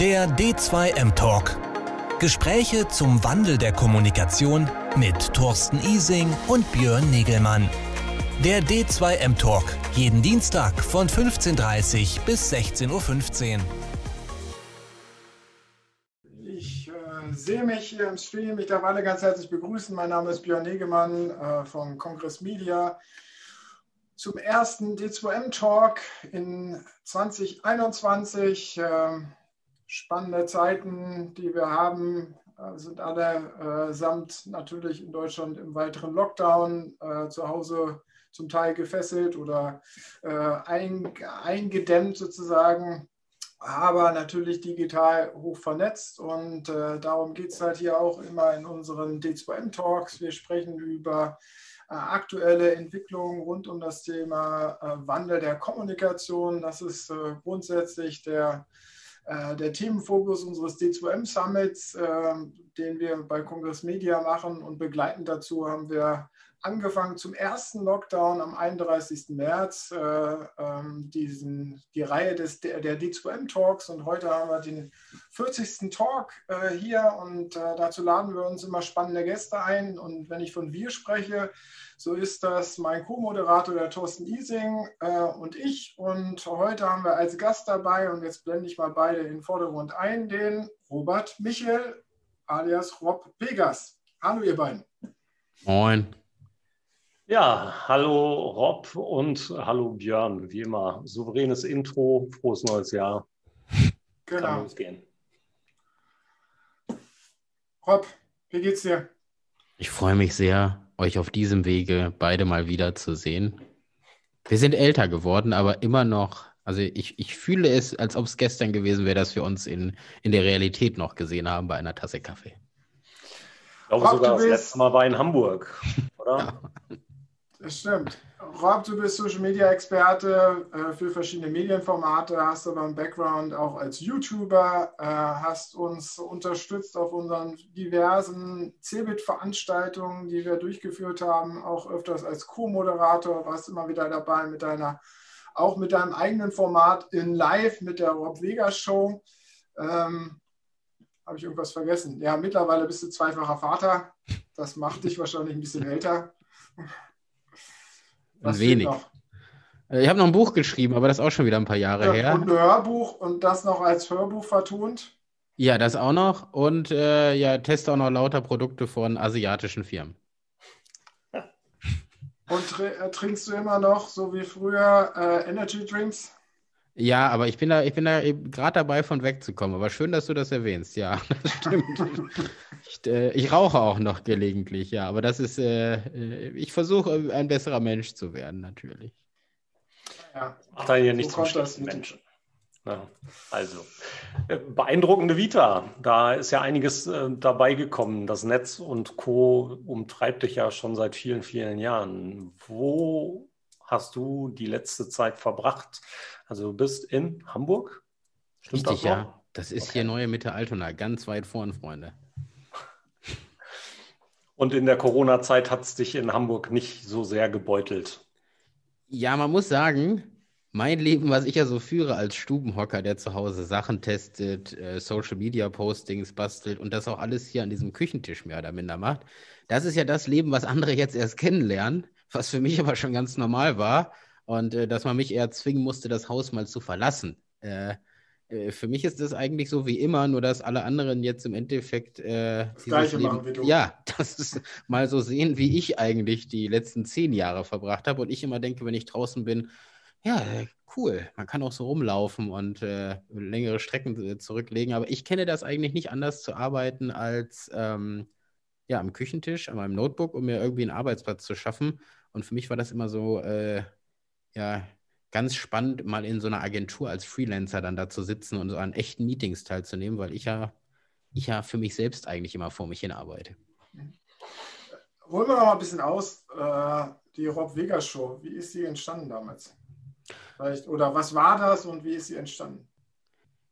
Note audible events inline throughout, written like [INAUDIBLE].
Der D2M Talk. Gespräche zum Wandel der Kommunikation mit Thorsten Ising und Björn Negelmann. Der D2M Talk. Jeden Dienstag von 15.30 Uhr bis 16.15 Uhr. Ich äh, sehe mich hier im Stream. Ich darf alle ganz herzlich begrüßen. Mein Name ist Björn Negemann äh, von Kongress Media zum ersten D2M Talk in 2021. Äh, spannende Zeiten, die wir haben, äh, sind alle äh, samt natürlich in Deutschland im weiteren Lockdown äh, zu Hause zum Teil gefesselt oder äh, ein, eingedämmt sozusagen, aber natürlich digital hoch vernetzt. Und äh, darum geht es halt hier auch immer in unseren D2M-Talks. Wir sprechen über äh, aktuelle Entwicklungen rund um das Thema äh, Wandel der Kommunikation. Das ist äh, grundsätzlich der, der Themenfokus unseres D2M Summits, den wir bei Kongress Media machen. Und begleitend dazu haben wir angefangen zum ersten Lockdown am 31. März, äh, ähm, diesen, die Reihe des, der, der D2M Talks und heute haben wir den 40. Talk äh, hier und äh, dazu laden wir uns immer spannende Gäste ein und wenn ich von wir spreche, so ist das mein Co-Moderator, der Thorsten Ising äh, und ich und heute haben wir als Gast dabei und jetzt blende ich mal beide in den Vordergrund ein, den Robert Michel alias Rob Vegas. Hallo ihr beiden. Moin. Ja, hallo Rob und hallo Björn. Wie immer, souveränes Intro, frohes neues Jahr. Genau. Kann losgehen. Rob, wie geht's dir? Ich freue mich sehr, euch auf diesem Wege beide mal wieder zu sehen. Wir sind älter geworden, aber immer noch, also ich, ich fühle es, als ob es gestern gewesen wäre, dass wir uns in, in der Realität noch gesehen haben bei einer Tasse Kaffee. Ich glaube Rob, sogar das letzte Mal war in Hamburg, oder? Ja. [LAUGHS] Das stimmt. Rob, du bist Social Media Experte äh, für verschiedene Medienformate, hast aber einen Background auch als YouTuber, äh, hast uns unterstützt auf unseren diversen Cebit-Veranstaltungen, die wir durchgeführt haben, auch öfters als Co-Moderator, warst immer wieder dabei mit deiner, auch mit deinem eigenen Format in Live mit der Rob Vegas Show. Ähm, Habe ich irgendwas vergessen? Ja, mittlerweile bist du zweifacher Vater. Das macht dich wahrscheinlich ein bisschen älter. Was wenig. Äh, ich habe noch ein Buch geschrieben, aber das ist auch schon wieder ein paar Jahre ja, her. Und ein Hörbuch und das noch als Hörbuch vertont? Ja, das auch noch. Und äh, ja, teste auch noch lauter Produkte von asiatischen Firmen. Und äh, trinkst du immer noch, so wie früher, äh, Energy Drinks? Ja, aber ich bin da, ich bin da gerade dabei, von wegzukommen. Aber schön, dass du das erwähnst. Ja, [LAUGHS] das stimmt. ich, äh, ich, rauche auch noch gelegentlich, ja. Aber das ist, äh, äh ich versuche, ein besserer Mensch zu werden, natürlich. Ja, macht da hier nichts so zum Menschen. Ja, also, äh, beeindruckende Vita. Da ist ja einiges äh, dabei gekommen. Das Netz und Co. umtreibt dich ja schon seit vielen, vielen Jahren. Wo hast du die letzte Zeit verbracht? Also du bist in Hamburg? Stimmt Richtig, das ja. Das ist okay. hier neue Mitte Altona, ganz weit vorn, Freunde. [LAUGHS] Und in der Corona-Zeit hat es dich in Hamburg nicht so sehr gebeutelt? Ja, man muss sagen, mein Leben, was ich ja so führe als Stubenhocker, der zu Hause Sachen testet, äh, Social Media Postings bastelt und das auch alles hier an diesem Küchentisch mehr oder minder macht, das ist ja das Leben, was andere jetzt erst kennenlernen was für mich aber schon ganz normal war. Und äh, dass man mich eher zwingen musste, das Haus mal zu verlassen. Äh, äh, für mich ist das eigentlich so wie immer, nur dass alle anderen jetzt im Endeffekt äh, das Gleiche Leben, machen wie du. Ja, [LAUGHS] das ist mal so sehen, wie ich eigentlich die letzten zehn Jahre verbracht habe. Und ich immer denke, wenn ich draußen bin, ja, cool, man kann auch so rumlaufen und äh, längere Strecken äh, zurücklegen. Aber ich kenne das eigentlich nicht anders zu arbeiten als ähm, ja, am Küchentisch, an meinem Notebook, um mir irgendwie einen Arbeitsplatz zu schaffen. Und für mich war das immer so, äh, ja, ganz spannend, mal in so einer Agentur als Freelancer dann da zu sitzen und so an echten Meetings teilzunehmen, weil ich ja, ich ja für mich selbst eigentlich immer vor mich hin arbeite. Holen wir noch mal ein bisschen aus, äh, die Rob Vegas Show. Wie ist sie entstanden damals? Vielleicht, oder was war das und wie ist sie entstanden?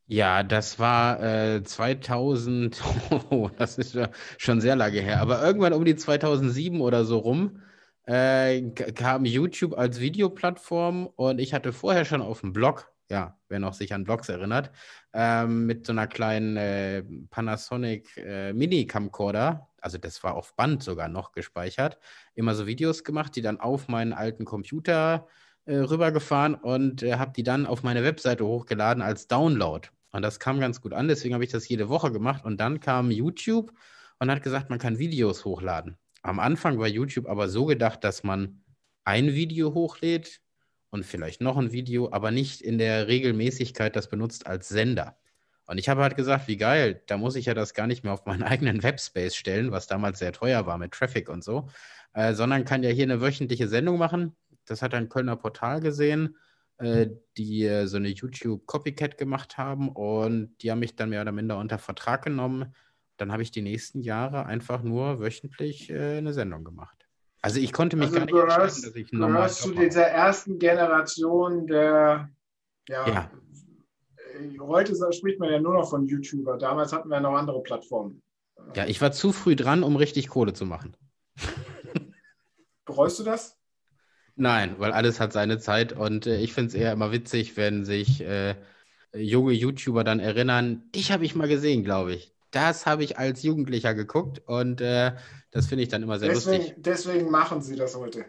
Ja, das war äh, 2000, [LAUGHS] oh, das ist ja schon sehr lange her, aber irgendwann um die 2007 oder so rum äh, kam YouTube als Videoplattform und ich hatte vorher schon auf dem Blog ja, wer noch sich an Vlogs erinnert, ähm, mit so einer kleinen äh, Panasonic äh, Mini-Camcorder, also das war auf Band sogar noch gespeichert, immer so Videos gemacht, die dann auf meinen alten Computer äh, rübergefahren und äh, habe die dann auf meine Webseite hochgeladen als Download. Und das kam ganz gut an, deswegen habe ich das jede Woche gemacht. Und dann kam YouTube und hat gesagt, man kann Videos hochladen. Am Anfang war YouTube aber so gedacht, dass man ein Video hochlädt und vielleicht noch ein Video, aber nicht in der Regelmäßigkeit das benutzt als Sender. Und ich habe halt gesagt, wie geil, da muss ich ja das gar nicht mehr auf meinen [LAUGHS] eigenen Webspace stellen, was damals sehr teuer war mit Traffic und so, äh, sondern kann ja hier eine wöchentliche Sendung machen. Das hat ein Kölner Portal gesehen, äh, die äh, so eine YouTube-Copycat gemacht haben und die haben mich dann mehr oder minder unter Vertrag genommen. Dann habe ich die nächsten Jahre einfach nur wöchentlich äh, eine Sendung gemacht. Also ich konnte mich also gar nicht entscheiden, dass ich normal gehörst zu dieser ersten Generation der ja, ja, heute spricht man ja nur noch von YouTuber. Damals hatten wir noch andere Plattformen. Ja, ich war zu früh dran, um richtig Kohle zu machen. Bereust du das? Nein, weil alles hat seine Zeit und äh, ich finde es eher immer witzig, wenn sich äh, junge YouTuber dann erinnern, dich habe ich mal gesehen, glaube ich. Das habe ich als Jugendlicher geguckt und äh, das finde ich dann immer sehr deswegen, lustig. Deswegen machen sie das heute.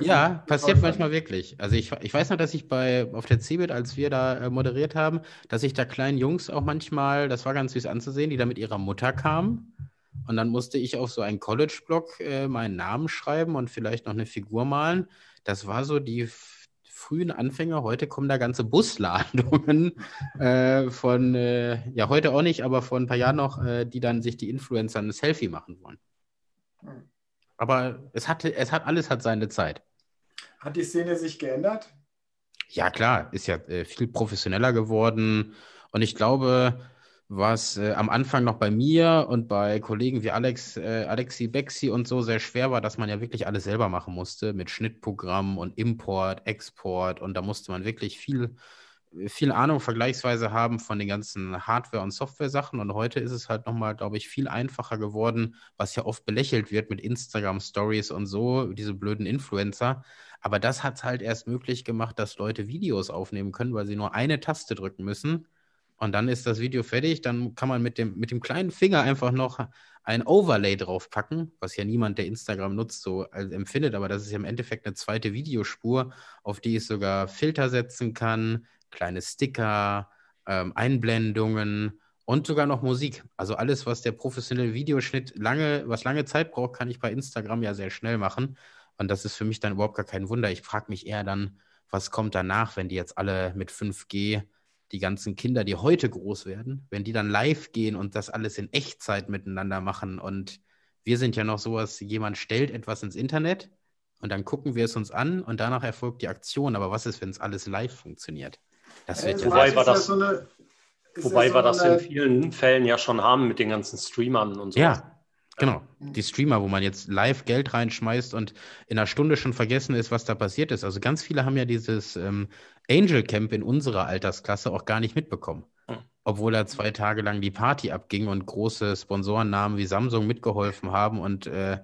Ja, passiert manchmal wirklich. Also ich, ich weiß noch, dass ich bei auf der CeBIT, als wir da äh, moderiert haben, dass ich da kleinen Jungs auch manchmal, das war ganz süß anzusehen, die da mit ihrer Mutter kamen. Und dann musste ich auf so einen College-Blog äh, meinen Namen schreiben und vielleicht noch eine Figur malen. Das war so die frühen Anfänger. Heute kommen da ganze Busladungen [LAUGHS] äh, von, äh, ja, heute auch nicht, aber vor ein paar Jahren noch, äh, die dann sich die Influencer ein Selfie machen wollen. Aber es hat, es hat alles hat seine Zeit. Hat die Szene sich geändert? Ja, klar, ist ja äh, viel professioneller geworden. Und ich glaube, was äh, am Anfang noch bei mir und bei Kollegen wie Alex, äh, Alexi Bexi und so sehr schwer war, dass man ja wirklich alles selber machen musste mit Schnittprogramm und Import, Export. Und da musste man wirklich viel viel Ahnung vergleichsweise haben von den ganzen Hardware- und Software-Sachen. Und heute ist es halt nochmal, glaube ich, viel einfacher geworden, was ja oft belächelt wird mit Instagram-Stories und so, diese blöden Influencer. Aber das hat es halt erst möglich gemacht, dass Leute Videos aufnehmen können, weil sie nur eine Taste drücken müssen. Und dann ist das Video fertig. Dann kann man mit dem, mit dem kleinen Finger einfach noch ein Overlay draufpacken, was ja niemand, der Instagram nutzt, so empfindet. Aber das ist ja im Endeffekt eine zweite Videospur, auf die ich sogar Filter setzen kann, kleine Sticker, ähm, Einblendungen und sogar noch Musik. Also alles, was der professionelle Videoschnitt lange, was lange Zeit braucht, kann ich bei Instagram ja sehr schnell machen. Und das ist für mich dann überhaupt gar kein Wunder. Ich frage mich eher dann, was kommt danach, wenn die jetzt alle mit 5G, die ganzen Kinder, die heute groß werden, wenn die dann live gehen und das alles in Echtzeit miteinander machen. Und wir sind ja noch sowas, jemand stellt etwas ins Internet und dann gucken wir es uns an und danach erfolgt die Aktion. Aber was ist, wenn es alles live funktioniert? Das wird ja wobei war das, so eine, wobei wir das in vielen Fällen ja schon haben mit den ganzen Streamern und so. Ja, Genau, die Streamer, wo man jetzt live Geld reinschmeißt und in einer Stunde schon vergessen ist, was da passiert ist. Also ganz viele haben ja dieses ähm, Angel Camp in unserer Altersklasse auch gar nicht mitbekommen. Hm. Obwohl da zwei Tage lang die Party abging und große Sponsorennamen wie Samsung mitgeholfen haben. Und äh,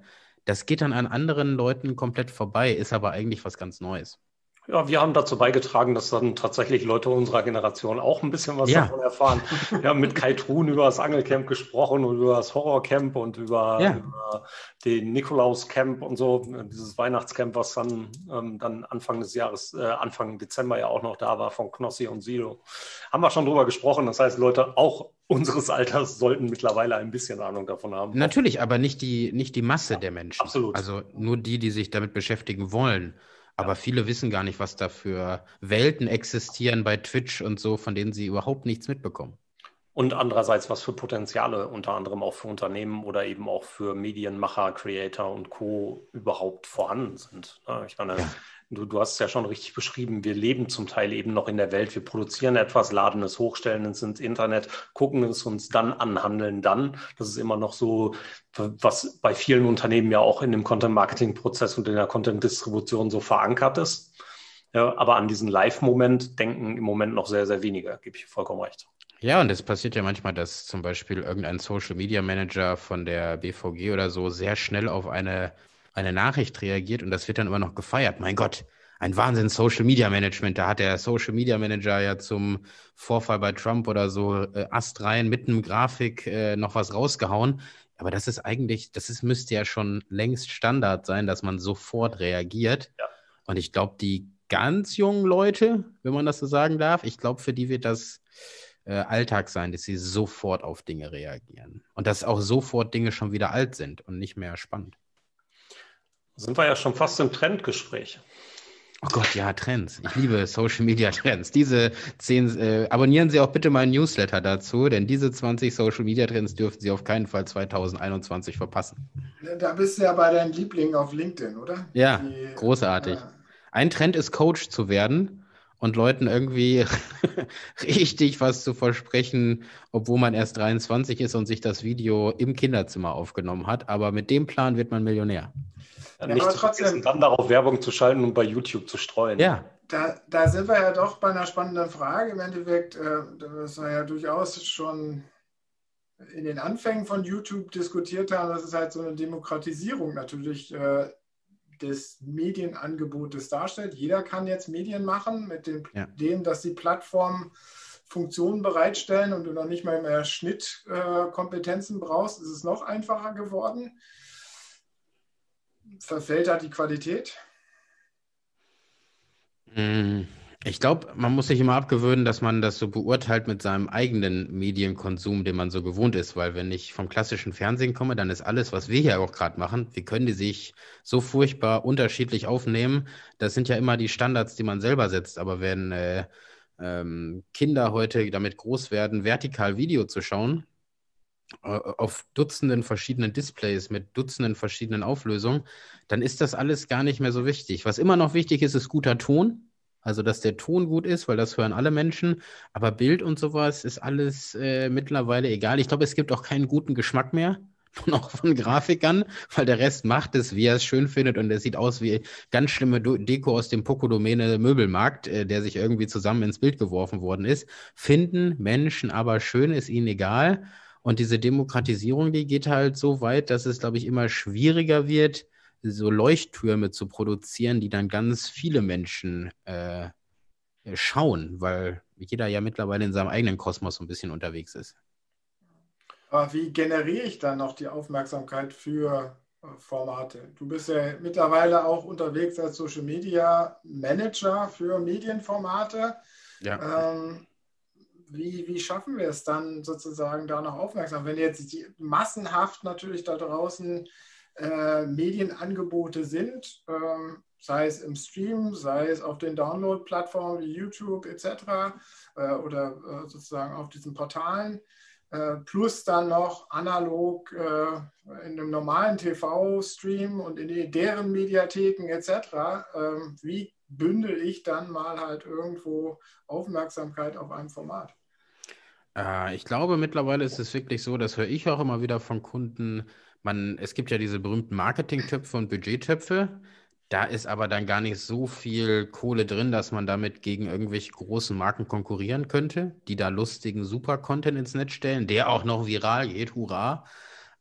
das geht dann an anderen Leuten komplett vorbei, ist aber eigentlich was ganz Neues. Ja, wir haben dazu beigetragen, dass dann tatsächlich Leute unserer Generation auch ein bisschen was ja. davon erfahren. Wir haben mit Kai Truhn über das Angelcamp gesprochen und über das Horrorcamp und über, ja. über den Nikolauscamp und so, dieses Weihnachtscamp, was dann, ähm, dann Anfang des Jahres, äh, Anfang Dezember ja auch noch da war von Knossi und Silo. Haben wir schon drüber gesprochen. Das heißt, Leute auch unseres Alters sollten mittlerweile ein bisschen Ahnung davon haben. Natürlich, aber nicht die, nicht die Masse ja, der Menschen. Absolut. Also nur die, die sich damit beschäftigen wollen. Aber viele wissen gar nicht, was da für Welten existieren bei Twitch und so, von denen sie überhaupt nichts mitbekommen. Und andererseits, was für Potenziale unter anderem auch für Unternehmen oder eben auch für Medienmacher, Creator und Co. überhaupt vorhanden sind. Ich meine, ja. Du, du hast es ja schon richtig beschrieben. Wir leben zum Teil eben noch in der Welt. Wir produzieren etwas, laden es hoch, stellen es ins Internet, gucken es uns dann an, handeln dann. Das ist immer noch so, was bei vielen Unternehmen ja auch in dem Content-Marketing-Prozess und in der Content-Distribution so verankert ist. Ja, aber an diesen Live-Moment denken im Moment noch sehr, sehr wenige, gebe ich vollkommen recht. Ja, und es passiert ja manchmal, dass zum Beispiel irgendein Social Media Manager von der BVG oder so sehr schnell auf eine eine Nachricht reagiert und das wird dann immer noch gefeiert. Mein Gott, ein Wahnsinn Social Media Management. Da hat der Social Media Manager ja zum Vorfall bei Trump oder so äh, Ast rein mit einem Grafik äh, noch was rausgehauen. Aber das ist eigentlich, das ist, müsste ja schon längst Standard sein, dass man sofort reagiert. Ja. Und ich glaube, die ganz jungen Leute, wenn man das so sagen darf, ich glaube, für die wird das äh, Alltag sein, dass sie sofort auf Dinge reagieren. Und dass auch sofort Dinge schon wieder alt sind und nicht mehr spannend. Sind wir ja schon fast im Trendgespräch. Oh Gott, ja, Trends. Ich liebe Social Media Trends. Diese zehn, äh, abonnieren Sie auch bitte meinen Newsletter dazu, denn diese 20 Social Media Trends dürfen Sie auf keinen Fall 2021 verpassen. Da bist du ja bei deinen Lieblingen auf LinkedIn, oder? Ja, Die, großartig. Äh, Ein Trend ist, Coach zu werden und Leuten irgendwie [LAUGHS] richtig was zu versprechen, obwohl man erst 23 ist und sich das Video im Kinderzimmer aufgenommen hat. Aber mit dem Plan wird man Millionär. Ja, nicht aber trotzdem, dann darauf Werbung zu schalten und bei YouTube zu streuen. Ja. Da, da sind wir ja doch bei einer spannenden Frage. Im Endeffekt, äh, das war ja durchaus schon in den Anfängen von YouTube diskutiert haben, dass es halt so eine Demokratisierung natürlich äh, des Medienangebotes darstellt. Jeder kann jetzt Medien machen, mit dem, ja. dem dass die Plattformen Funktionen bereitstellen und du noch nicht mal mehr Schnittkompetenzen äh, brauchst, ist es noch einfacher geworden verfällt da die Qualität? Hm, ich glaube, man muss sich immer abgewöhnen, dass man das so beurteilt mit seinem eigenen Medienkonsum, den man so gewohnt ist. Weil wenn ich vom klassischen Fernsehen komme, dann ist alles, was wir hier auch gerade machen, wie können die sich so furchtbar unterschiedlich aufnehmen? Das sind ja immer die Standards, die man selber setzt. Aber wenn äh, ähm, Kinder heute damit groß werden, vertikal Video zu schauen, auf Dutzenden verschiedenen Displays mit Dutzenden verschiedenen Auflösungen, dann ist das alles gar nicht mehr so wichtig. Was immer noch wichtig ist, ist guter Ton. Also, dass der Ton gut ist, weil das hören alle Menschen. Aber Bild und sowas ist alles äh, mittlerweile egal. Ich glaube, es gibt auch keinen guten Geschmack mehr. [LAUGHS] Noch von Grafikern, weil der Rest macht es, wie er es schön findet. Und es sieht aus wie ganz schlimme Deko aus dem Poco-Domäne Möbelmarkt, äh, der sich irgendwie zusammen ins Bild geworfen worden ist. Finden Menschen aber schön, ist ihnen egal. Und diese Demokratisierung, die geht halt so weit, dass es, glaube ich, immer schwieriger wird, so Leuchttürme zu produzieren, die dann ganz viele Menschen äh, schauen, weil jeder ja mittlerweile in seinem eigenen Kosmos so ein bisschen unterwegs ist. Aber wie generiere ich dann noch die Aufmerksamkeit für äh, Formate? Du bist ja mittlerweile auch unterwegs als Social Media Manager für Medienformate. Ja. Ähm, wie, wie schaffen wir es dann sozusagen da noch aufmerksam? Wenn jetzt massenhaft natürlich da draußen äh, Medienangebote sind, ähm, sei es im Stream, sei es auf den Download-Plattformen wie YouTube etc. Äh, oder äh, sozusagen auf diesen Portalen, äh, plus dann noch analog äh, in einem normalen TV-Stream und in deren Mediatheken etc. Ähm, wie bündel ich dann mal halt irgendwo Aufmerksamkeit auf einem Format? Äh, ich glaube, mittlerweile ist es wirklich so, das höre ich auch immer wieder von Kunden. Man, es gibt ja diese berühmten Marketingtöpfe und Budgettöpfe. Da ist aber dann gar nicht so viel Kohle drin, dass man damit gegen irgendwelche großen Marken konkurrieren könnte, die da lustigen Super-Content ins Netz stellen, der auch noch viral geht, hurra,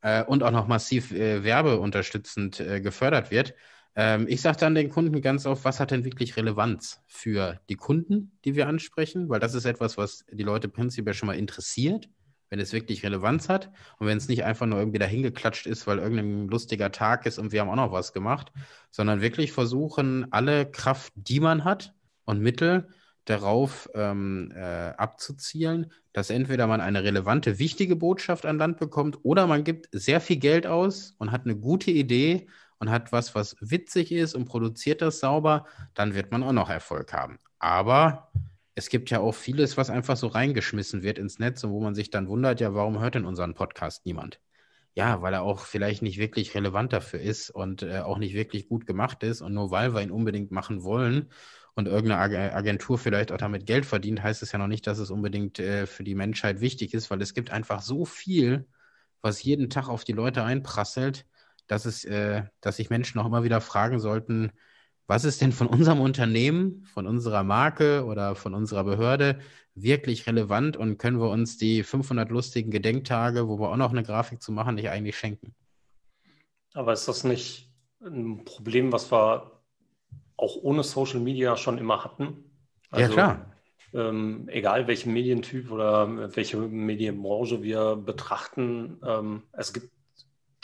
äh, und auch noch massiv äh, werbeunterstützend äh, gefördert wird. Ähm, ich sage dann den Kunden ganz oft, was hat denn wirklich Relevanz für die Kunden, die wir ansprechen? Weil das ist etwas, was die Leute prinzipiell schon mal interessiert, wenn es wirklich Relevanz hat und wenn es nicht einfach nur irgendwie dahingeklatscht ist, weil irgendein lustiger Tag ist und wir haben auch noch was gemacht, sondern wirklich versuchen, alle Kraft, die man hat und Mittel darauf ähm, äh, abzuzielen, dass entweder man eine relevante, wichtige Botschaft an Land bekommt oder man gibt sehr viel Geld aus und hat eine gute Idee und hat was, was witzig ist und produziert das sauber, dann wird man auch noch Erfolg haben. Aber es gibt ja auch vieles, was einfach so reingeschmissen wird ins Netz und wo man sich dann wundert, ja, warum hört denn unseren Podcast niemand? Ja, weil er auch vielleicht nicht wirklich relevant dafür ist und äh, auch nicht wirklich gut gemacht ist. Und nur weil wir ihn unbedingt machen wollen und irgendeine Agentur vielleicht auch damit Geld verdient, heißt es ja noch nicht, dass es unbedingt äh, für die Menschheit wichtig ist, weil es gibt einfach so viel, was jeden Tag auf die Leute einprasselt, dass, es, äh, dass sich Menschen auch immer wieder fragen sollten, was ist denn von unserem Unternehmen, von unserer Marke oder von unserer Behörde wirklich relevant und können wir uns die 500 lustigen Gedenktage, wo wir auch noch eine Grafik zu machen, nicht eigentlich schenken? Aber ist das nicht ein Problem, was wir auch ohne Social Media schon immer hatten. Also, ja, klar. Ähm, egal welchen Medientyp oder welche Medienbranche wir betrachten, ähm, es gibt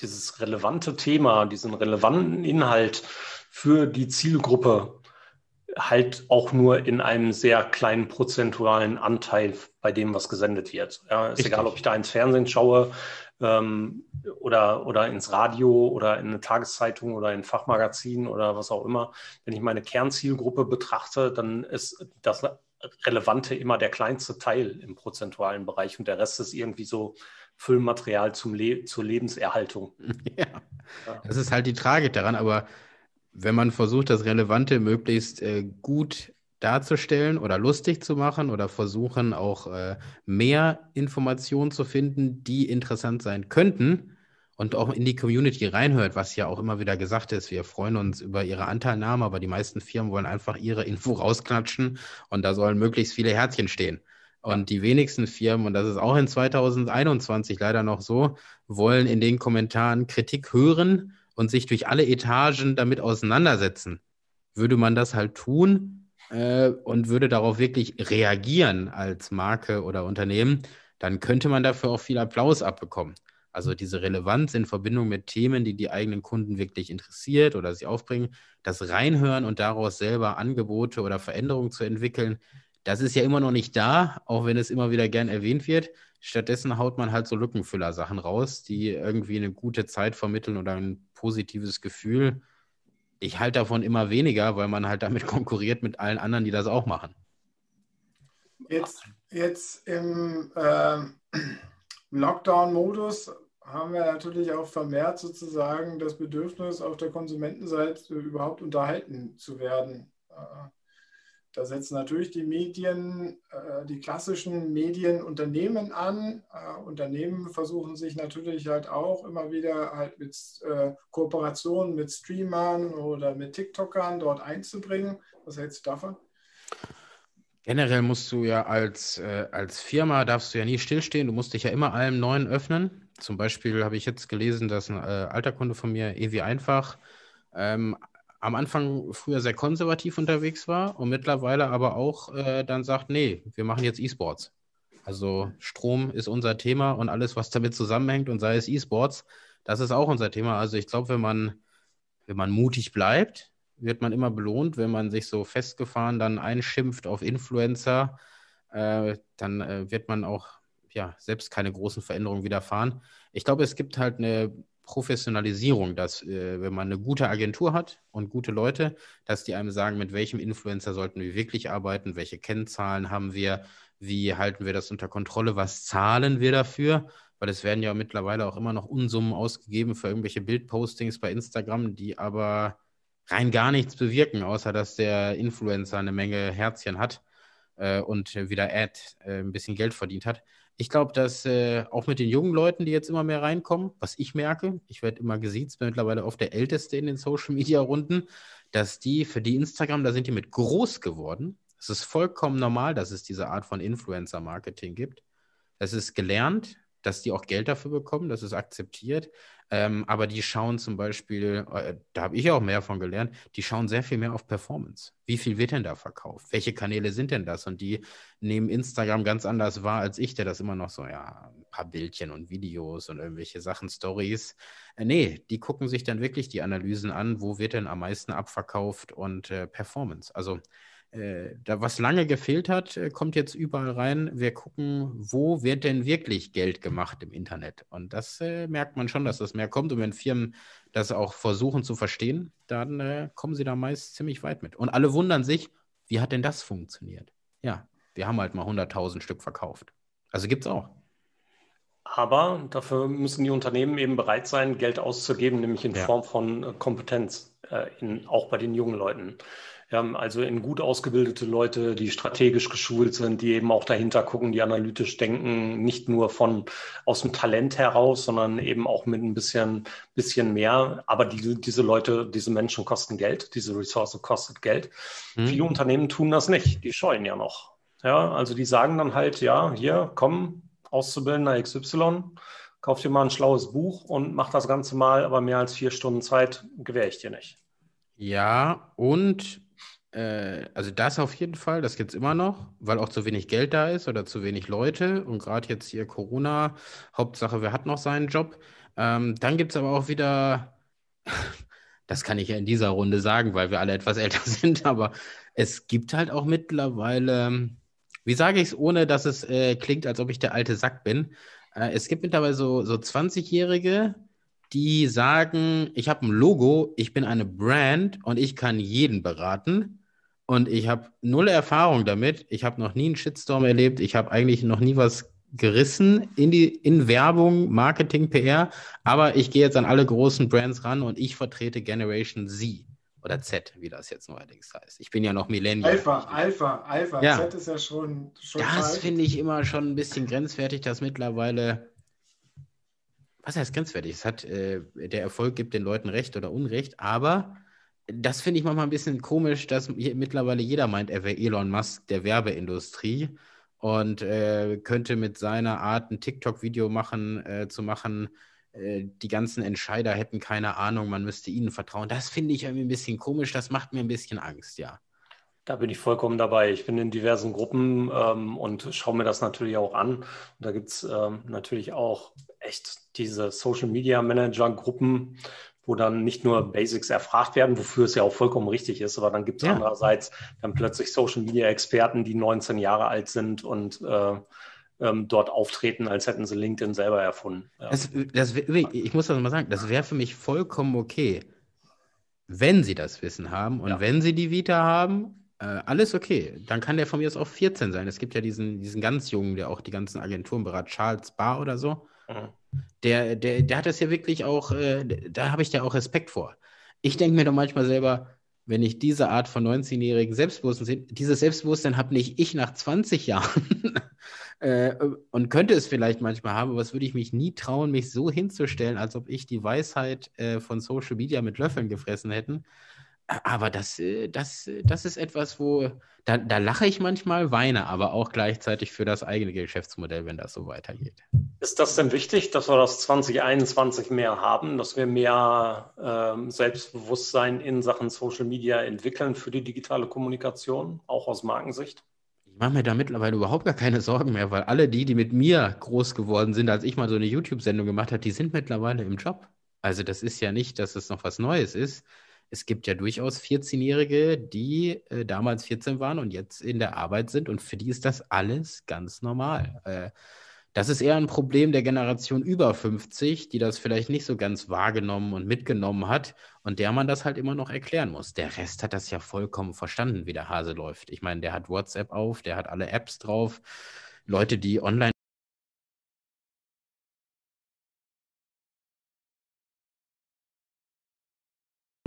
dieses relevante Thema, diesen relevanten Inhalt für die Zielgruppe halt auch nur in einem sehr kleinen prozentualen Anteil bei dem, was gesendet wird. Ja, ist Richtig. egal, ob ich da ins Fernsehen schaue ähm, oder, oder ins Radio oder in eine Tageszeitung oder in ein Fachmagazin oder was auch immer. Wenn ich meine Kernzielgruppe betrachte, dann ist das Relevante immer der kleinste Teil im prozentualen Bereich und der Rest ist irgendwie so Füllmaterial zum Le zur Lebenserhaltung. [LAUGHS] Ja. ja. das ist halt die Tragik daran, aber wenn man versucht, das Relevante möglichst äh, gut darzustellen oder lustig zu machen oder versuchen auch äh, mehr Informationen zu finden, die interessant sein könnten und auch in die Community reinhört, was ja auch immer wieder gesagt ist. Wir freuen uns über ihre Anteilnahme, aber die meisten Firmen wollen einfach ihre Info [LAUGHS] rausklatschen und da sollen möglichst viele Herzchen stehen. Und die wenigsten Firmen, und das ist auch in 2021 leider noch so, wollen in den Kommentaren Kritik hören und sich durch alle Etagen damit auseinandersetzen. Würde man das halt tun äh, und würde darauf wirklich reagieren als Marke oder Unternehmen, dann könnte man dafür auch viel Applaus abbekommen. Also diese Relevanz in Verbindung mit Themen, die die eigenen Kunden wirklich interessiert oder sie aufbringen, das Reinhören und daraus selber Angebote oder Veränderungen zu entwickeln, das ist ja immer noch nicht da, auch wenn es immer wieder gern erwähnt wird. Stattdessen haut man halt so Lückenfüller-Sachen raus, die irgendwie eine gute Zeit vermitteln oder ein positives Gefühl. Ich halte davon immer weniger, weil man halt damit [LAUGHS] konkurriert mit allen anderen, die das auch machen. Jetzt, jetzt im äh, Lockdown-Modus haben wir natürlich auch vermehrt sozusagen das Bedürfnis, auf der Konsumentenseite überhaupt unterhalten zu werden. Äh, da setzen natürlich die Medien, äh, die klassischen Medienunternehmen an. Äh, Unternehmen versuchen sich natürlich halt auch immer wieder halt mit äh, Kooperationen mit Streamern oder mit TikTokern dort einzubringen. Was hältst du davon? Generell musst du ja als, als Firma, darfst du ja nie stillstehen, du musst dich ja immer allem Neuen öffnen. Zum Beispiel habe ich jetzt gelesen, dass ein alter Kunde von mir, Evi Einfach, ähm, am Anfang früher sehr konservativ unterwegs war und mittlerweile aber auch äh, dann sagt, nee, wir machen jetzt E-Sports. Also Strom ist unser Thema und alles, was damit zusammenhängt und sei es E-Sports, das ist auch unser Thema. Also ich glaube, wenn man, wenn man mutig bleibt, wird man immer belohnt. Wenn man sich so festgefahren dann einschimpft auf Influencer, äh, dann äh, wird man auch ja, selbst keine großen Veränderungen widerfahren. Ich glaube, es gibt halt eine Professionalisierung, dass äh, wenn man eine gute Agentur hat und gute Leute, dass die einem sagen, mit welchem Influencer sollten wir wirklich arbeiten, welche Kennzahlen haben wir, wie halten wir das unter Kontrolle, was zahlen wir dafür, weil es werden ja mittlerweile auch immer noch Unsummen ausgegeben für irgendwelche Bildpostings bei Instagram, die aber rein gar nichts bewirken, außer dass der Influencer eine Menge Herzchen hat äh, und wieder Ad äh, ein bisschen Geld verdient hat. Ich glaube, dass äh, auch mit den jungen Leuten, die jetzt immer mehr reinkommen, was ich merke, ich werde immer gesiezt, bin mittlerweile oft der Älteste in den Social Media Runden, dass die für die Instagram, da sind die mit groß geworden. Es ist vollkommen normal, dass es diese Art von Influencer-Marketing gibt. Es ist gelernt, dass die auch Geld dafür bekommen, das ist akzeptiert. Ähm, aber die schauen zum Beispiel, äh, da habe ich auch mehr von gelernt, die schauen sehr viel mehr auf Performance. Wie viel wird denn da verkauft? Welche Kanäle sind denn das? Und die nehmen Instagram ganz anders wahr als ich, der das immer noch so, ja, ein paar Bildchen und Videos und irgendwelche Sachen, Stories. Äh, nee, die gucken sich dann wirklich die Analysen an, wo wird denn am meisten abverkauft und äh, Performance. Also äh, da was lange gefehlt hat, äh, kommt jetzt überall rein. Wir gucken, wo wird denn wirklich Geld gemacht im Internet? Und das äh, merkt man schon, dass das mehr kommt. Und wenn Firmen das auch versuchen zu verstehen, dann äh, kommen sie da meist ziemlich weit mit. Und alle wundern sich, wie hat denn das funktioniert? Ja, wir haben halt mal 100.000 Stück verkauft. Also gibt es auch. Aber dafür müssen die Unternehmen eben bereit sein, Geld auszugeben, nämlich in ja. Form von Kompetenz, äh, in, auch bei den jungen Leuten. Haben also in gut ausgebildete Leute, die strategisch geschult sind, die eben auch dahinter gucken, die analytisch denken, nicht nur von aus dem Talent heraus, sondern eben auch mit ein bisschen, bisschen mehr. Aber die, diese Leute, diese Menschen kosten Geld, diese Ressource kostet Geld. Mhm. Viele Unternehmen tun das nicht, die scheuen ja noch. Ja, also die sagen dann halt, ja, hier, komm, Auszubildender XY, kauf dir mal ein schlaues Buch und mach das Ganze mal, aber mehr als vier Stunden Zeit gewähre ich dir nicht. Ja, und äh, also das auf jeden Fall, das gibt es immer noch, weil auch zu wenig Geld da ist oder zu wenig Leute. Und gerade jetzt hier Corona, Hauptsache, wer hat noch seinen Job. Ähm, dann gibt es aber auch wieder, [LAUGHS] das kann ich ja in dieser Runde sagen, weil wir alle etwas [LAUGHS] älter sind, aber es gibt halt auch mittlerweile, wie sage ich es, ohne dass es äh, klingt, als ob ich der alte Sack bin. Äh, es gibt mittlerweile so, so 20-Jährige, die sagen, ich habe ein Logo, ich bin eine Brand und ich kann jeden beraten. Und ich habe null Erfahrung damit. Ich habe noch nie einen Shitstorm erlebt. Ich habe eigentlich noch nie was gerissen in die in Werbung, Marketing, PR. Aber ich gehe jetzt an alle großen Brands ran und ich vertrete Generation Z oder Z, wie das jetzt neuerdings heißt. Ich bin ja noch Millennial. Alpha, Alpha, Alpha. Ja. Z ist ja schon. schon das finde ich immer schon ein bisschen grenzwertig, dass mittlerweile. Was heißt grenzwertig? Es hat, äh, der Erfolg gibt den Leuten Recht oder Unrecht, aber das finde ich manchmal ein bisschen komisch, dass mittlerweile jeder meint, er wäre Elon Musk der Werbeindustrie und äh, könnte mit seiner Art ein TikTok-Video machen, äh, zu machen, äh, die ganzen Entscheider hätten keine Ahnung, man müsste ihnen vertrauen. Das finde ich irgendwie ein bisschen komisch, das macht mir ein bisschen Angst, ja. Da bin ich vollkommen dabei. Ich bin in diversen Gruppen ähm, und schaue mir das natürlich auch an. Und da gibt es ähm, natürlich auch echt diese Social Media Manager Gruppen, wo dann nicht nur Basics erfragt werden, wofür es ja auch vollkommen richtig ist, aber dann gibt es ja. andererseits dann plötzlich Social Media Experten, die 19 Jahre alt sind und äh, ähm, dort auftreten, als hätten sie LinkedIn selber erfunden. Ja. Das, das, ich muss das mal sagen, das wäre für mich vollkommen okay, wenn sie das Wissen haben und ja. wenn sie die Vita haben, äh, alles okay. Dann kann der von mir aus auch 14 sein. Es gibt ja diesen, diesen ganz jungen, der auch die ganzen Agenturen beratet, Charles Barr oder so. Mhm. Der, der, der hat das ja wirklich auch, äh, da habe ich ja auch Respekt vor. Ich denke mir doch manchmal selber, wenn ich diese Art von 19-jährigen Selbstbewusstsein sehe, dieses Selbstbewusstsein habe nicht ich nach 20 Jahren [LAUGHS] äh, und könnte es vielleicht manchmal haben, aber es würde ich mich nie trauen, mich so hinzustellen, als ob ich die Weisheit äh, von Social Media mit Löffeln gefressen hätte. Aber das, äh, das, das ist etwas, wo da, da lache ich manchmal, weine aber auch gleichzeitig für das eigene Geschäftsmodell, wenn das so weitergeht. Ist das denn wichtig, dass wir das 2021 mehr haben, dass wir mehr ähm, Selbstbewusstsein in Sachen Social Media entwickeln für die digitale Kommunikation, auch aus Markensicht? Ich mache mir da mittlerweile überhaupt gar keine Sorgen mehr, weil alle die, die mit mir groß geworden sind, als ich mal so eine YouTube-Sendung gemacht habe, die sind mittlerweile im Job. Also das ist ja nicht, dass es noch was Neues ist. Es gibt ja durchaus 14-Jährige, die äh, damals 14 waren und jetzt in der Arbeit sind und für die ist das alles ganz normal. Äh, das ist eher ein Problem der Generation über 50, die das vielleicht nicht so ganz wahrgenommen und mitgenommen hat und der man das halt immer noch erklären muss. Der Rest hat das ja vollkommen verstanden, wie der Hase läuft. Ich meine, der hat WhatsApp auf, der hat alle Apps drauf. Leute, die online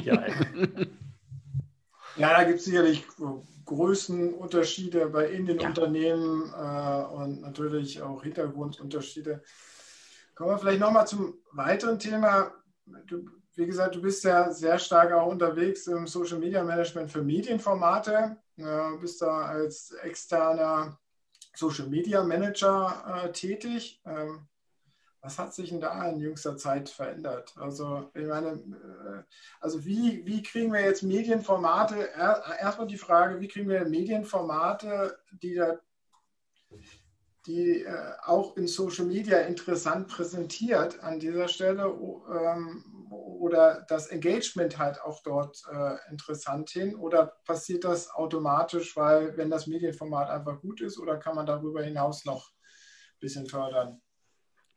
Ja, [LAUGHS] ja da gibt es sicherlich Größenunterschiede bei in den ja. Unternehmen äh, und natürlich auch Hintergrundunterschiede. Kommen wir vielleicht nochmal zum weiteren Thema. Du, wie gesagt, du bist ja sehr stark auch unterwegs im Social Media Management für Medienformate. Du bist da als externer Social Media Manager äh, tätig. Ähm, was hat sich denn da in jüngster Zeit verändert? Also, ich meine, äh, also wie, wie kriegen wir jetzt Medienformate? Erstmal die Frage, wie kriegen wir Medienformate, die da die äh, auch in Social Media interessant präsentiert an dieser Stelle ähm, oder das Engagement halt auch dort äh, interessant hin oder passiert das automatisch, weil wenn das Medienformat einfach gut ist oder kann man darüber hinaus noch ein bisschen fördern?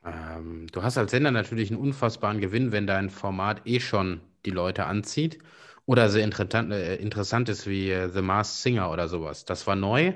Ähm, du hast als Sender natürlich einen unfassbaren Gewinn, wenn dein Format eh schon die Leute anzieht oder sehr interessant, äh, interessant ist wie äh, The Masked Singer oder sowas. Das war neu.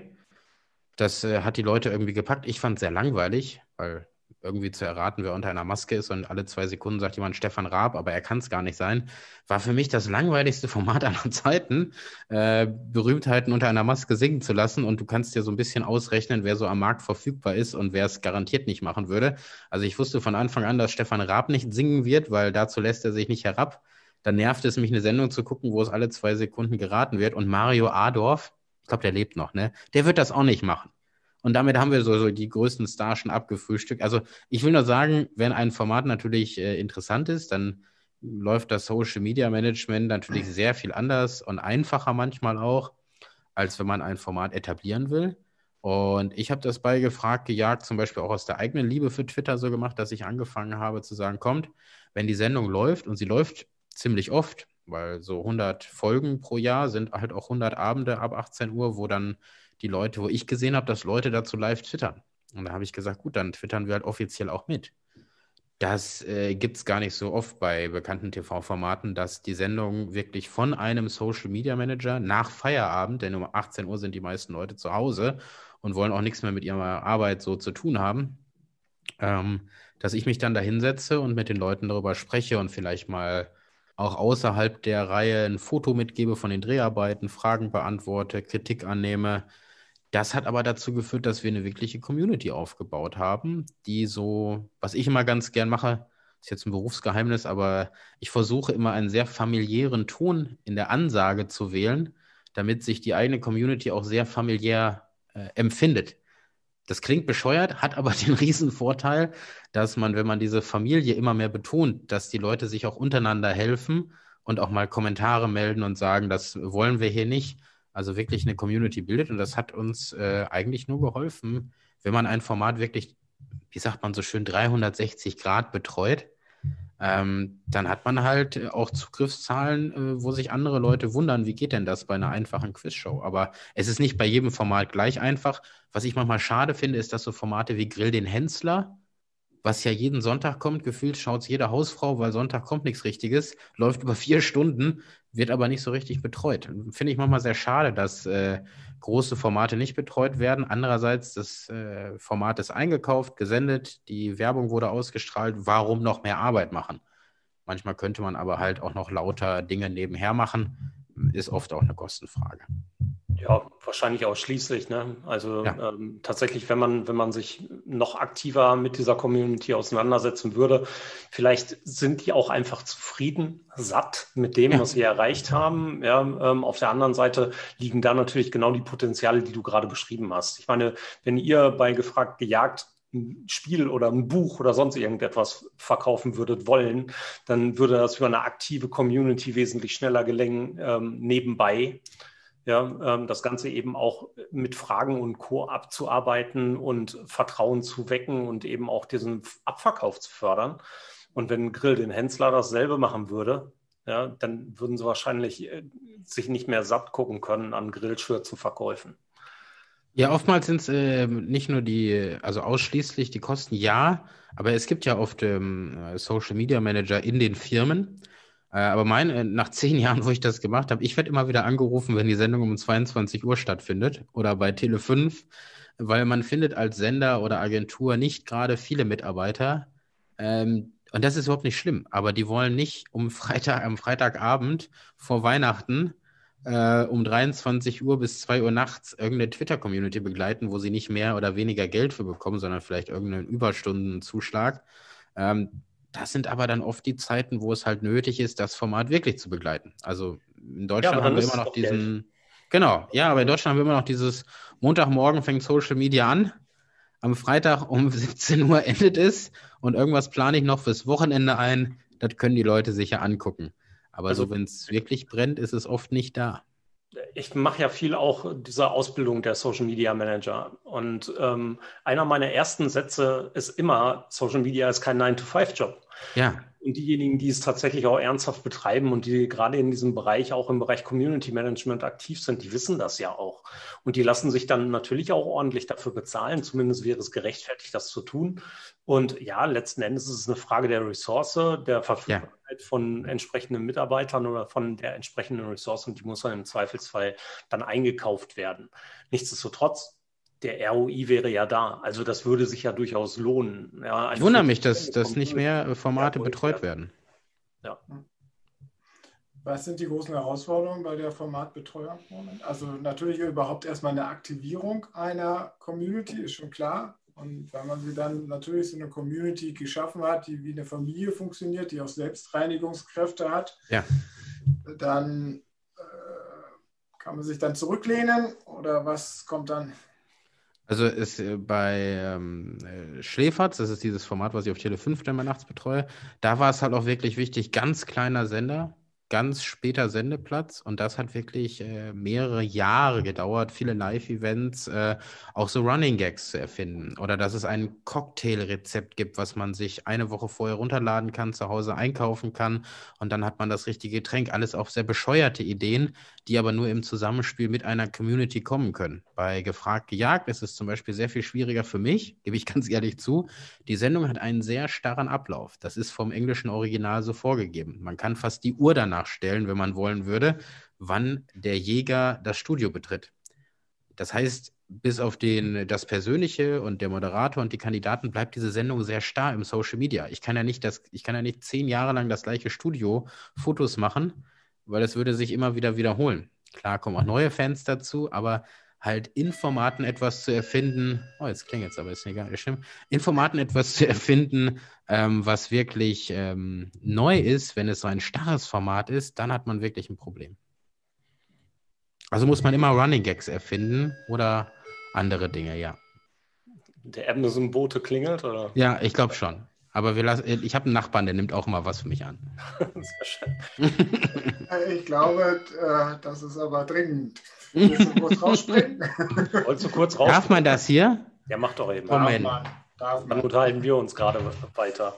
Das äh, hat die Leute irgendwie gepackt. Ich fand es sehr langweilig, weil irgendwie zu erraten, wer unter einer Maske ist und alle zwei Sekunden sagt jemand Stefan Raab, aber er kann es gar nicht sein, war für mich das langweiligste [LAUGHS] Format aller Zeiten, äh, Berühmtheiten unter einer Maske singen zu lassen und du kannst dir so ein bisschen ausrechnen, wer so am Markt verfügbar ist und wer es garantiert nicht machen würde. Also ich wusste von Anfang an, dass Stefan Raab nicht singen wird, weil dazu lässt er sich nicht herab. Dann nervt es mich, eine Sendung zu gucken, wo es alle zwei Sekunden geraten wird und Mario Adorf, ich glaube, der lebt noch, ne? Der wird das auch nicht machen. Und damit haben wir so, so die größten Stars schon abgefrühstückt. Also ich will nur sagen, wenn ein Format natürlich äh, interessant ist, dann läuft das Social Media Management natürlich sehr viel anders und einfacher manchmal auch. als wenn man ein Format etablieren will. Und ich habe das bei gefragt, gejagt, zum Beispiel auch aus der eigenen Liebe für Twitter so gemacht, dass ich angefangen habe zu sagen, kommt, wenn die Sendung läuft und sie läuft ziemlich oft, weil so 100 Folgen pro Jahr sind halt auch 100 Abende ab 18 Uhr, wo dann die Leute, wo ich gesehen habe, dass Leute dazu live twittern. Und da habe ich gesagt, gut, dann twittern wir halt offiziell auch mit. Das äh, gibt es gar nicht so oft bei bekannten TV-Formaten, dass die Sendung wirklich von einem Social Media Manager nach Feierabend, denn um 18 Uhr sind die meisten Leute zu Hause und wollen auch nichts mehr mit ihrer Arbeit so zu tun haben, ähm, dass ich mich dann da hinsetze und mit den Leuten darüber spreche und vielleicht mal auch außerhalb der Reihe ein Foto mitgebe von den Dreharbeiten, Fragen beantworte, Kritik annehme. Das hat aber dazu geführt, dass wir eine wirkliche Community aufgebaut haben, die so, was ich immer ganz gern mache, ist jetzt ein Berufsgeheimnis, aber ich versuche immer einen sehr familiären Ton in der Ansage zu wählen, damit sich die eigene Community auch sehr familiär äh, empfindet. Das klingt bescheuert, hat aber [LAUGHS] den riesen Vorteil, dass man, wenn man diese Familie immer mehr betont, dass die Leute sich auch untereinander helfen und auch mal Kommentare melden und sagen, das wollen wir hier nicht. Also wirklich eine Community bildet und das hat uns äh, eigentlich nur geholfen, wenn man ein Format wirklich, wie sagt man so schön, 360 Grad betreut ähm, dann hat man halt auch Zugriffszahlen, äh, wo sich andere Leute wundern, wie geht denn das bei einer einfachen Quizshow? Aber es ist nicht bei jedem Format gleich einfach. Was ich manchmal schade finde, ist, dass so Formate wie Grill den Hensler, was ja jeden Sonntag kommt, gefühlt schaut es jede Hausfrau, weil Sonntag kommt nichts Richtiges, läuft über vier Stunden, wird aber nicht so richtig betreut. Finde ich manchmal sehr schade, dass äh, große Formate nicht betreut werden. Andererseits, das äh, Format ist eingekauft, gesendet, die Werbung wurde ausgestrahlt. Warum noch mehr Arbeit machen? Manchmal könnte man aber halt auch noch lauter Dinge nebenher machen. Ist oft auch eine Kostenfrage. Ja, wahrscheinlich ausschließlich. Ne? Also ja. ähm, tatsächlich, wenn man, wenn man sich noch aktiver mit dieser Community auseinandersetzen würde, vielleicht sind die auch einfach zufrieden, satt mit dem, ja. was sie erreicht haben. Ja, ähm, auf der anderen Seite liegen da natürlich genau die Potenziale, die du gerade beschrieben hast. Ich meine, wenn ihr bei gefragt gejagt ein Spiel oder ein Buch oder sonst irgendetwas verkaufen würdet wollen, dann würde das über eine aktive Community wesentlich schneller gelingen ähm, nebenbei ja, ähm, das Ganze eben auch mit Fragen und Co. abzuarbeiten und Vertrauen zu wecken und eben auch diesen Abverkauf zu fördern. Und wenn Grill den Hensler dasselbe machen würde, ja, dann würden sie wahrscheinlich äh, sich nicht mehr satt gucken können an Grillschürzenverkäufen. Ja, oftmals sind es äh, nicht nur die, also ausschließlich die Kosten, ja, aber es gibt ja oft ähm, Social Media Manager in den Firmen, äh, aber mein, äh, nach zehn [LAUGHS] Jahren, wo ich das gemacht habe, ich werde immer wieder angerufen, wenn die Sendung um 22 Uhr stattfindet oder bei Tele 5, weil man findet als Sender oder Agentur nicht gerade viele Mitarbeiter. Ähm, und das ist überhaupt nicht schlimm, aber die wollen nicht um Freitag, am Freitagabend vor Weihnachten äh, um 23 Uhr bis 2 Uhr nachts irgendeine Twitter-Community begleiten, wo sie nicht mehr oder weniger Geld für bekommen, sondern vielleicht irgendeinen Überstundenzuschlag. Ähm, das sind aber dann oft die Zeiten, wo es halt nötig ist, das Format wirklich zu begleiten. Also in Deutschland ja, haben wir immer noch diesen. Geld. Genau, ja, aber in Deutschland haben wir immer noch dieses Montagmorgen fängt Social Media an. Am Freitag um [LAUGHS] 17 Uhr endet es und irgendwas plane ich noch fürs Wochenende ein. Das können die Leute sicher angucken. Aber also, so, wenn es wirklich brennt, ist es oft nicht da ich mache ja viel auch dieser Ausbildung der Social Media Manager. Und ähm, einer meiner ersten Sätze ist immer, Social Media ist kein 9-to-5-Job. Ja. Und diejenigen, die es tatsächlich auch ernsthaft betreiben und die gerade in diesem Bereich, auch im Bereich Community Management aktiv sind, die wissen das ja auch. Und die lassen sich dann natürlich auch ordentlich dafür bezahlen. Zumindest wäre es gerechtfertigt, das zu tun. Und ja, letzten Endes ist es eine Frage der Ressource, der Verfügbarkeit ja. von entsprechenden Mitarbeitern oder von der entsprechenden Ressource. Und die muss dann im Zweifelsfall dann eingekauft werden. Nichtsdestotrotz der ROI wäre ja da. Also das würde sich ja durchaus lohnen. Ja, ich wundere mich, dass, dass nicht mehr äh, Formate betreut werden. Ja. Was sind die großen Herausforderungen bei der Formatbetreuung? Also natürlich überhaupt erstmal eine Aktivierung einer Community, ist schon klar. Und wenn man sie dann natürlich so eine Community geschaffen hat, die wie eine Familie funktioniert, die auch Selbstreinigungskräfte hat, ja. dann äh, kann man sich dann zurücklehnen oder was kommt dann? Also ist äh, bei ähm, äh, Schläferz, das ist dieses Format, was ich auf Tele 5 dann mal nachts betreue, da war es halt auch wirklich wichtig, ganz kleiner Sender, ganz später Sendeplatz und das hat wirklich äh, mehrere Jahre gedauert, viele Live-Events, äh, auch so Running Gags zu erfinden oder dass es ein Cocktailrezept gibt, was man sich eine Woche vorher runterladen kann, zu Hause einkaufen kann und dann hat man das richtige Getränk. Alles auch sehr bescheuerte Ideen, die aber nur im Zusammenspiel mit einer Community kommen können. Bei Gefragt gejagt ist es zum Beispiel sehr viel schwieriger für mich, [LAUGHS] gebe ich ganz ehrlich zu. Die Sendung hat einen sehr starren Ablauf. Das ist vom englischen Original so vorgegeben. Man kann fast die Uhr danach nachstellen, wenn man wollen würde, wann der Jäger das Studio betritt. Das heißt, bis auf den, das Persönliche und der Moderator und die Kandidaten bleibt diese Sendung sehr starr im Social Media. Ich kann ja nicht, das, ich kann ja nicht zehn Jahre lang das gleiche Studio Fotos machen, weil es würde sich immer wieder wiederholen. Klar kommen auch neue Fans dazu, aber halt in Formaten etwas zu erfinden, oh, jetzt klingt jetzt aber, ist nicht gar nicht schlimm, in Formaten etwas zu erfinden, ähm, was wirklich ähm, neu ist, wenn es so ein starres Format ist, dann hat man wirklich ein Problem. Also muss man immer Running Gags erfinden oder andere Dinge, ja. Der Amazon-Bote klingelt, oder? Ja, ich glaube schon. Aber wir lassen, ich habe einen Nachbarn, der nimmt auch immer was für mich an. [LAUGHS] Sehr schön. [LAUGHS] ich glaube, äh, das ist aber dringend. Willst du kurz rausspringen? [LAUGHS] Wolltest du kurz raus? Darf man das hier? Ja, mach doch eben. Moment. Darf Dann unterhalten wir uns gerade weiter.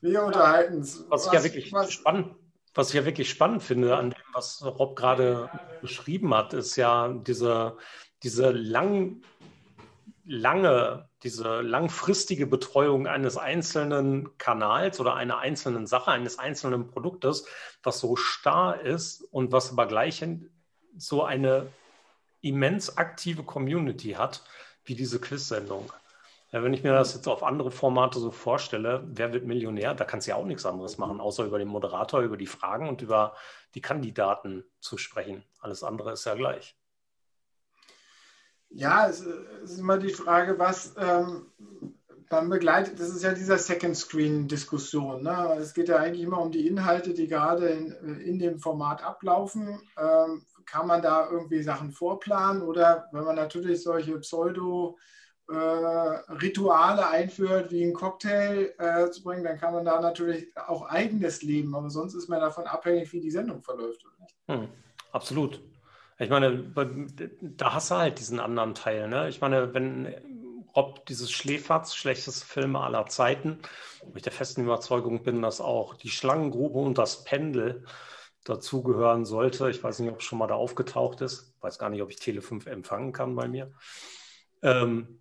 Wir unterhalten uns. Was, was, ich ja wirklich was, spannend, was ich ja wirklich spannend finde an dem, was Rob gerade beschrieben hat, ist ja diese, diese lang, lange, diese langfristige Betreuung eines einzelnen Kanals oder einer einzelnen Sache, eines einzelnen Produktes, was so starr ist und was aber gleich so eine immens aktive Community hat, wie diese Quiz-Sendung. Ja, wenn ich mir das jetzt auf andere Formate so vorstelle, wer wird Millionär? Da kannst du ja auch nichts anderes machen, außer über den Moderator, über die Fragen und über die Kandidaten zu sprechen. Alles andere ist ja gleich. Ja, es ist immer die Frage, was ähm, man begleitet. Das ist ja dieser Second Screen-Diskussion. Ne? Es geht ja eigentlich immer um die Inhalte, die gerade in, in dem Format ablaufen. Ähm, kann man da irgendwie Sachen vorplanen oder wenn man natürlich solche Pseudo- äh, Rituale einführt, wie ein Cocktail äh, zu bringen, dann kann man da natürlich auch eigenes leben, aber sonst ist man davon abhängig, wie die Sendung verläuft. Hm, absolut. Ich meine, da hast du halt diesen anderen Teil. Ne? Ich meine, wenn Rob dieses Schläferz, schlechteste Filme aller Zeiten, wo ich der festen Überzeugung bin, dass auch die Schlangengrube und das Pendel dazugehören sollte. Ich weiß nicht, ob es schon mal da aufgetaucht ist. Ich weiß gar nicht, ob ich Tele 5 empfangen kann bei mir. Ähm,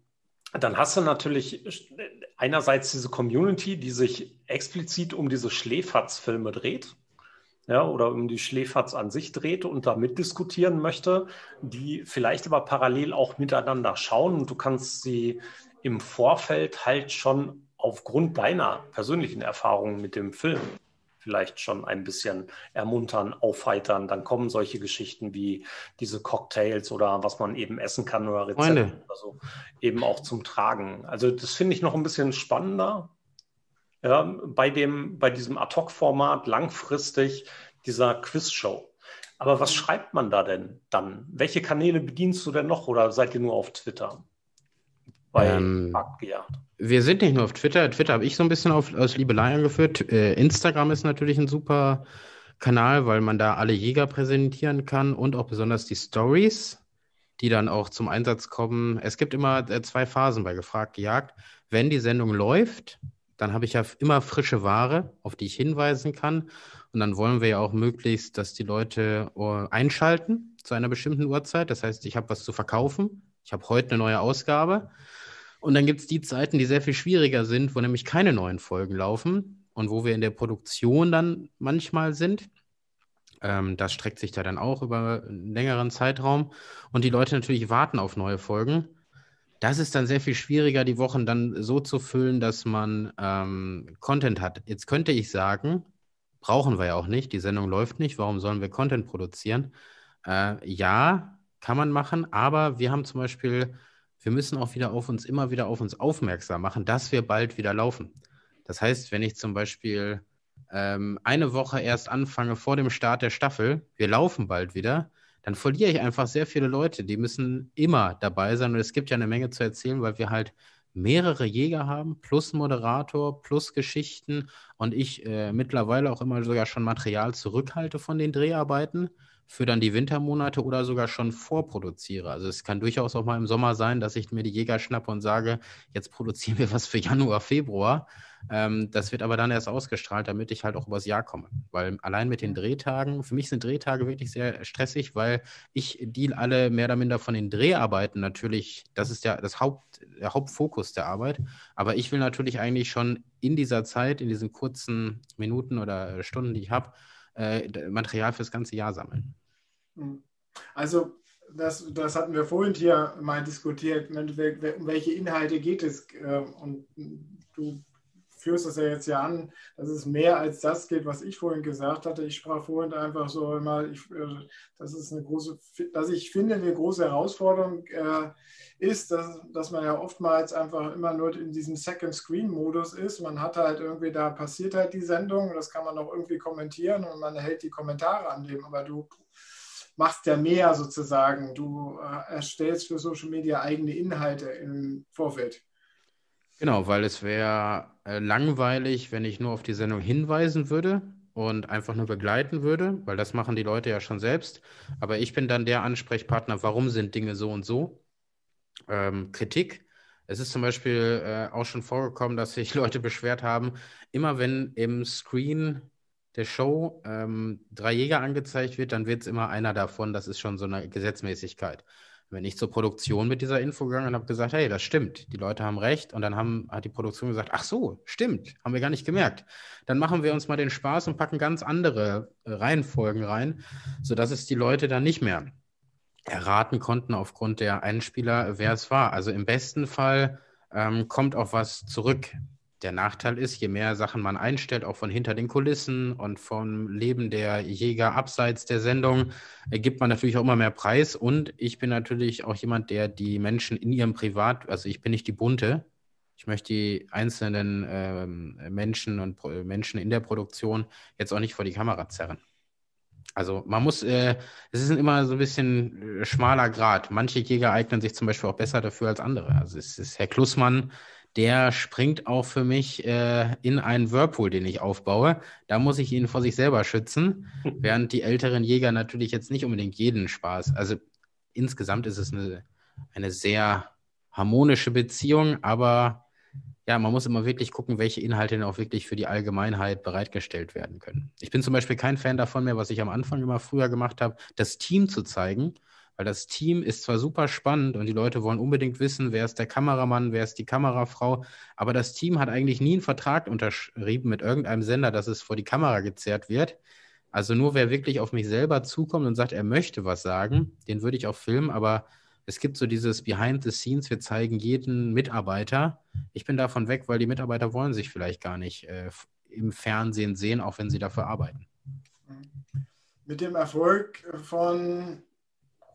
dann hast du natürlich einerseits diese Community, die sich explizit um diese Schläferz-Filme dreht. Ja, oder um die Schläferz an sich dreht und da mitdiskutieren möchte, die vielleicht aber parallel auch miteinander schauen und du kannst sie im Vorfeld halt schon aufgrund deiner persönlichen Erfahrungen mit dem Film vielleicht schon ein bisschen ermuntern, aufheitern. Dann kommen solche Geschichten wie diese Cocktails oder was man eben essen kann oder Rezepte oder so eben auch zum Tragen. Also das finde ich noch ein bisschen spannender. Ja, bei, dem, bei diesem Ad-Hoc-Format langfristig dieser Quiz-Show. Aber was schreibt man da denn dann? Welche Kanäle bedienst du denn noch oder seid ihr nur auf Twitter? Bei ähm, Marktgejagd? Wir sind nicht nur auf Twitter. Twitter habe ich so ein bisschen auf, aus Liebelei angeführt. Äh, Instagram ist natürlich ein super Kanal, weil man da alle Jäger präsentieren kann und auch besonders die Stories, die dann auch zum Einsatz kommen. Es gibt immer äh, zwei Phasen bei Gefragt gejagt. Wenn die Sendung läuft, dann habe ich ja immer frische Ware, auf die ich hinweisen kann. Und dann wollen wir ja auch möglichst, dass die Leute uh, einschalten zu einer bestimmten Uhrzeit. Das heißt, ich habe was zu verkaufen. Ich habe heute eine neue Ausgabe. Und dann gibt es die Zeiten, die sehr viel schwieriger sind, wo nämlich keine neuen Folgen laufen und wo wir in der Produktion dann manchmal sind. Ähm, das streckt sich da dann auch über einen längeren Zeitraum. Und die Leute natürlich warten auf neue Folgen. Das ist dann sehr viel schwieriger, die Wochen dann so zu füllen, dass man ähm, Content hat. Jetzt könnte ich sagen, brauchen wir ja auch nicht, die Sendung läuft nicht, warum sollen wir Content produzieren? Äh, ja, kann man machen, aber wir haben zum Beispiel wir müssen auch wieder auf uns, immer wieder auf uns aufmerksam machen, dass wir bald wieder laufen. Das heißt, wenn ich zum Beispiel ähm, eine Woche erst anfange vor dem Start der Staffel, wir laufen bald wieder, dann verliere ich einfach sehr viele Leute. Die müssen immer dabei sein und es gibt ja eine Menge zu erzählen, weil wir halt mehrere Jäger haben, plus Moderator, plus Geschichten und ich äh, mittlerweile auch immer sogar schon Material zurückhalte von den Dreharbeiten für dann die Wintermonate oder sogar schon vorproduziere. Also es kann durchaus auch mal im Sommer sein, dass ich mir die Jäger schnappe und sage, jetzt produzieren wir was für Januar, Februar. Ähm, das wird aber dann erst ausgestrahlt, damit ich halt auch übers Jahr komme. Weil allein mit den Drehtagen, für mich sind Drehtage wirklich sehr stressig, weil ich deal alle mehr oder minder von den Dreharbeiten natürlich, das ist ja das Haupt, der Hauptfokus der Arbeit. Aber ich will natürlich eigentlich schon in dieser Zeit, in diesen kurzen Minuten oder Stunden, die ich habe, äh, Material fürs ganze Jahr sammeln. Hm. Also das, das hatten wir vorhin hier mal diskutiert, um welche Inhalte geht es. Äh, und du führst das ja jetzt ja an, dass es mehr als das geht, was ich vorhin gesagt hatte. Ich sprach vorhin einfach so immer, ich, äh, das ist eine große, dass ich finde, eine große Herausforderung äh, ist, dass, dass man ja oftmals einfach immer nur in diesem Second Screen Modus ist. Man hat halt irgendwie, da passiert halt die Sendung, das kann man auch irgendwie kommentieren und man hält die Kommentare an dem, aber du machst ja mehr sozusagen. Du äh, erstellst für Social Media eigene Inhalte im Vorfeld. Genau, weil es wäre äh, langweilig, wenn ich nur auf die Sendung hinweisen würde und einfach nur begleiten würde, weil das machen die Leute ja schon selbst. Aber ich bin dann der Ansprechpartner, warum sind Dinge so und so? Ähm, Kritik. Es ist zum Beispiel äh, auch schon vorgekommen, dass sich [LAUGHS] Leute beschwert haben, immer wenn im Screen der Show ähm, drei Jäger angezeigt wird, dann wird es immer einer davon. Das ist schon so eine Gesetzmäßigkeit wenn ich zur Produktion mit dieser Info gegangen und habe gesagt, hey, das stimmt, die Leute haben recht. Und dann haben, hat die Produktion gesagt, ach so, stimmt, haben wir gar nicht gemerkt. Dann machen wir uns mal den Spaß und packen ganz andere äh, Reihenfolgen rein, sodass es die Leute dann nicht mehr erraten konnten aufgrund der Einspieler, wer es war. Also im besten Fall ähm, kommt auch was zurück. Der Nachteil ist, je mehr Sachen man einstellt, auch von hinter den Kulissen und vom Leben der Jäger abseits der Sendung, gibt man natürlich auch immer mehr Preis. Und ich bin natürlich auch jemand, der die Menschen in ihrem Privat, also ich bin nicht die Bunte, ich möchte die einzelnen ähm, Menschen und Pro Menschen in der Produktion jetzt auch nicht vor die Kamera zerren. Also man muss, äh, es ist immer so ein bisschen äh, schmaler Grad. Manche Jäger eignen sich zum Beispiel auch besser dafür als andere. Also es ist Herr Klussmann, der springt auch für mich äh, in einen Whirlpool, den ich aufbaue. Da muss ich ihn vor sich selber schützen, [LAUGHS] während die älteren Jäger natürlich jetzt nicht unbedingt jeden Spaß. Also insgesamt ist es eine, eine sehr harmonische Beziehung, aber ja, man muss immer wirklich gucken, welche Inhalte denn auch wirklich für die Allgemeinheit bereitgestellt werden können. Ich bin zum Beispiel kein Fan davon mehr, was ich am Anfang immer früher gemacht habe, das Team zu zeigen, weil das Team ist zwar super spannend und die Leute wollen unbedingt wissen, wer ist der Kameramann, wer ist die Kamerafrau, aber das Team hat eigentlich nie einen Vertrag unterschrieben mit irgendeinem Sender, dass es vor die Kamera gezerrt wird. Also nur wer wirklich auf mich selber zukommt und sagt, er möchte was sagen, den würde ich auch filmen, aber es gibt so dieses Behind the Scenes, wir zeigen jeden Mitarbeiter. Ich bin davon weg, weil die Mitarbeiter wollen sich vielleicht gar nicht äh, im Fernsehen sehen, auch wenn sie dafür arbeiten. Mit dem Erfolg von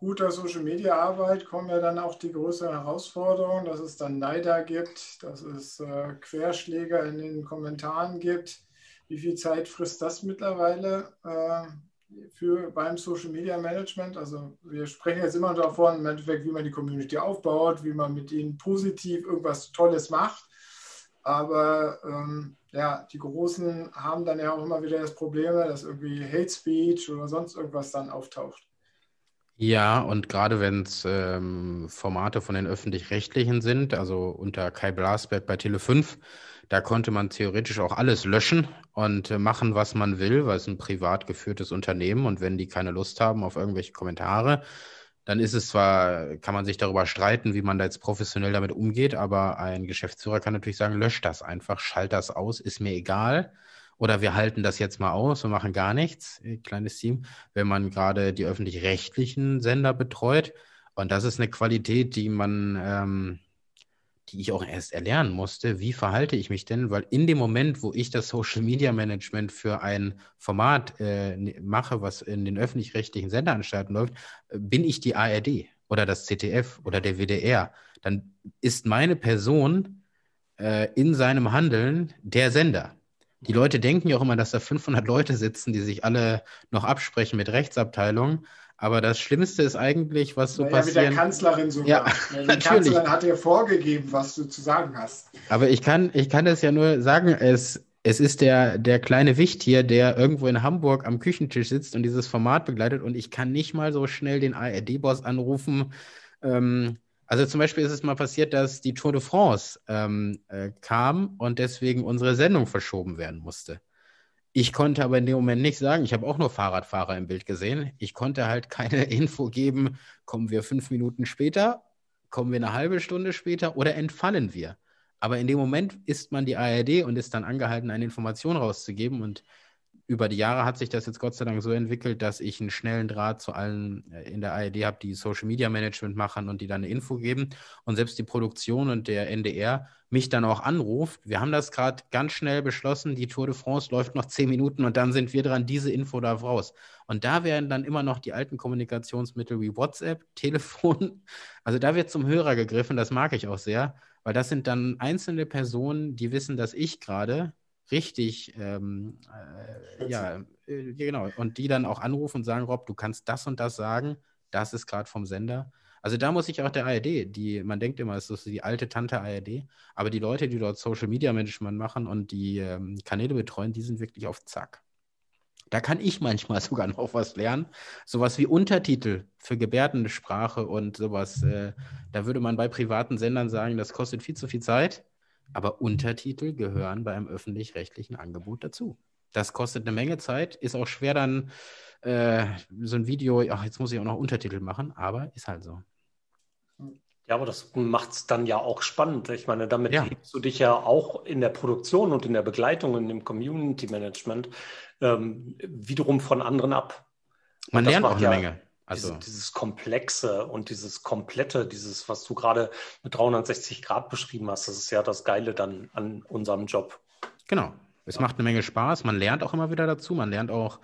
guter Social Media Arbeit kommen ja dann auch die größeren Herausforderungen, dass es dann Neider gibt, dass es äh, Querschläger in den Kommentaren gibt. Wie viel Zeit frisst das mittlerweile äh, für beim Social Media Management? Also wir sprechen jetzt immer davon, im Endeffekt, wie man die Community aufbaut, wie man mit ihnen positiv irgendwas Tolles macht. Aber ähm, ja, die Großen haben dann ja auch immer wieder das Problem, dass irgendwie Hate Speech oder sonst irgendwas dann auftaucht. Ja, und gerade wenn es ähm, Formate von den öffentlich-rechtlichen sind, also unter Kai Blasberg bei Tele5, da konnte man theoretisch auch alles löschen und äh, machen, was man will, weil es ein privat geführtes Unternehmen und wenn die keine Lust haben auf irgendwelche Kommentare, dann ist es zwar, kann man sich darüber streiten, wie man da jetzt professionell damit umgeht, aber ein Geschäftsführer kann natürlich sagen, löscht das einfach, schalt das aus, ist mir egal. Oder wir halten das jetzt mal aus und machen gar nichts, äh, kleines Team, wenn man gerade die öffentlich-rechtlichen Sender betreut. Und das ist eine Qualität, die man, ähm, die ich auch erst erlernen musste. Wie verhalte ich mich denn? Weil in dem Moment, wo ich das Social Media Management für ein Format äh, ne, mache, was in den öffentlich-rechtlichen Senderanstalten läuft, äh, bin ich die ARD oder das ZDF oder der WDR. Dann ist meine Person äh, in seinem Handeln der Sender. Die Leute denken ja auch immer, dass da 500 Leute sitzen, die sich alle noch absprechen mit Rechtsabteilungen. Aber das Schlimmste ist eigentlich, was so naja, passiert. mit der Kanzlerin sogar. Ja, [LAUGHS] die natürlich. Kanzlerin hat dir vorgegeben, was du zu sagen hast. Aber ich kann, ich kann es ja nur sagen, es, es ist der, der kleine Wicht hier, der irgendwo in Hamburg am Küchentisch sitzt und dieses Format begleitet und ich kann nicht mal so schnell den ARD-Boss anrufen. Ähm, also zum Beispiel ist es mal passiert, dass die Tour de France ähm, äh, kam und deswegen unsere Sendung verschoben werden musste. Ich konnte aber in dem Moment nicht sagen, ich habe auch nur Fahrradfahrer im Bild gesehen. Ich konnte halt keine [LAUGHS] Info geben, kommen wir fünf Minuten später, kommen wir eine halbe Stunde später oder entfallen wir. Aber in dem Moment ist man die ARD und ist dann angehalten, eine Information rauszugeben. Und über die Jahre hat sich das jetzt Gott sei Dank so entwickelt, dass ich einen schnellen Draht zu allen äh, in der ARD habe, die Social Media Management machen und die dann eine Info geben. Und selbst die Produktion und der NDR mich dann auch anruft. Wir haben das gerade ganz schnell beschlossen. Die Tour de France läuft noch zehn Minuten und dann sind wir dran, diese Info da raus. Und da werden dann immer noch die alten Kommunikationsmittel wie WhatsApp, [LAUGHS] Telefon. Also da wird zum Hörer gegriffen. Das mag ich auch sehr, weil das sind dann einzelne Personen, die wissen, dass ich gerade richtig, ähm, äh, ja, äh, genau, und die dann auch anrufen und sagen, Rob, du kannst das und das sagen, das ist gerade vom Sender. Also da muss ich auch der ARD, die, man denkt immer, es ist die alte Tante ARD, aber die Leute, die dort Social Media Management machen und die ähm, Kanäle betreuen, die sind wirklich auf Zack. Da kann ich manchmal [LAUGHS] sogar noch was lernen. Sowas wie Untertitel für Gebärdensprache und sowas. Äh, da würde man bei privaten Sendern sagen, das kostet viel zu viel Zeit. Aber Untertitel gehören bei einem öffentlich-rechtlichen Angebot dazu. Das kostet eine Menge Zeit, ist auch schwer dann äh, so ein Video, ach, jetzt muss ich auch noch Untertitel machen, aber ist halt so. Ja, aber das macht es dann ja auch spannend. Ich meine, damit ja. hebst du dich ja auch in der Produktion und in der Begleitung und im Community Management ähm, wiederum von anderen ab. Man lernt auch eine ja, Menge. Also dieses, dieses, Komplexe und dieses Komplette, dieses, was du gerade mit 360 Grad beschrieben hast, das ist ja das Geile dann an unserem Job. Genau. Es ja. macht eine Menge Spaß. Man lernt auch immer wieder dazu. Man lernt auch,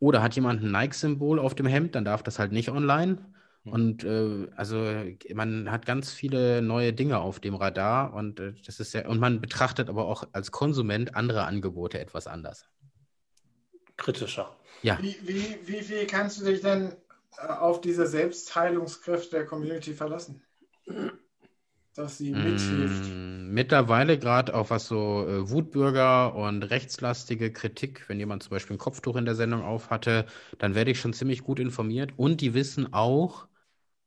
oder oh, hat jemand ein Nike-Symbol auf dem Hemd, dann darf das halt nicht online. Hm. Und äh, also man hat ganz viele neue Dinge auf dem Radar und äh, das ist ja, und man betrachtet aber auch als Konsument andere Angebote etwas anders. Kritischer. Ja. Wie, wie, wie viel kannst du dich denn auf diese Selbstheilungskräfte der Community verlassen? Dass sie mithilft. Mm, mittlerweile gerade auch was so äh, Wutbürger und rechtslastige Kritik, wenn jemand zum Beispiel ein Kopftuch in der Sendung auf hatte, dann werde ich schon ziemlich gut informiert. Und die wissen auch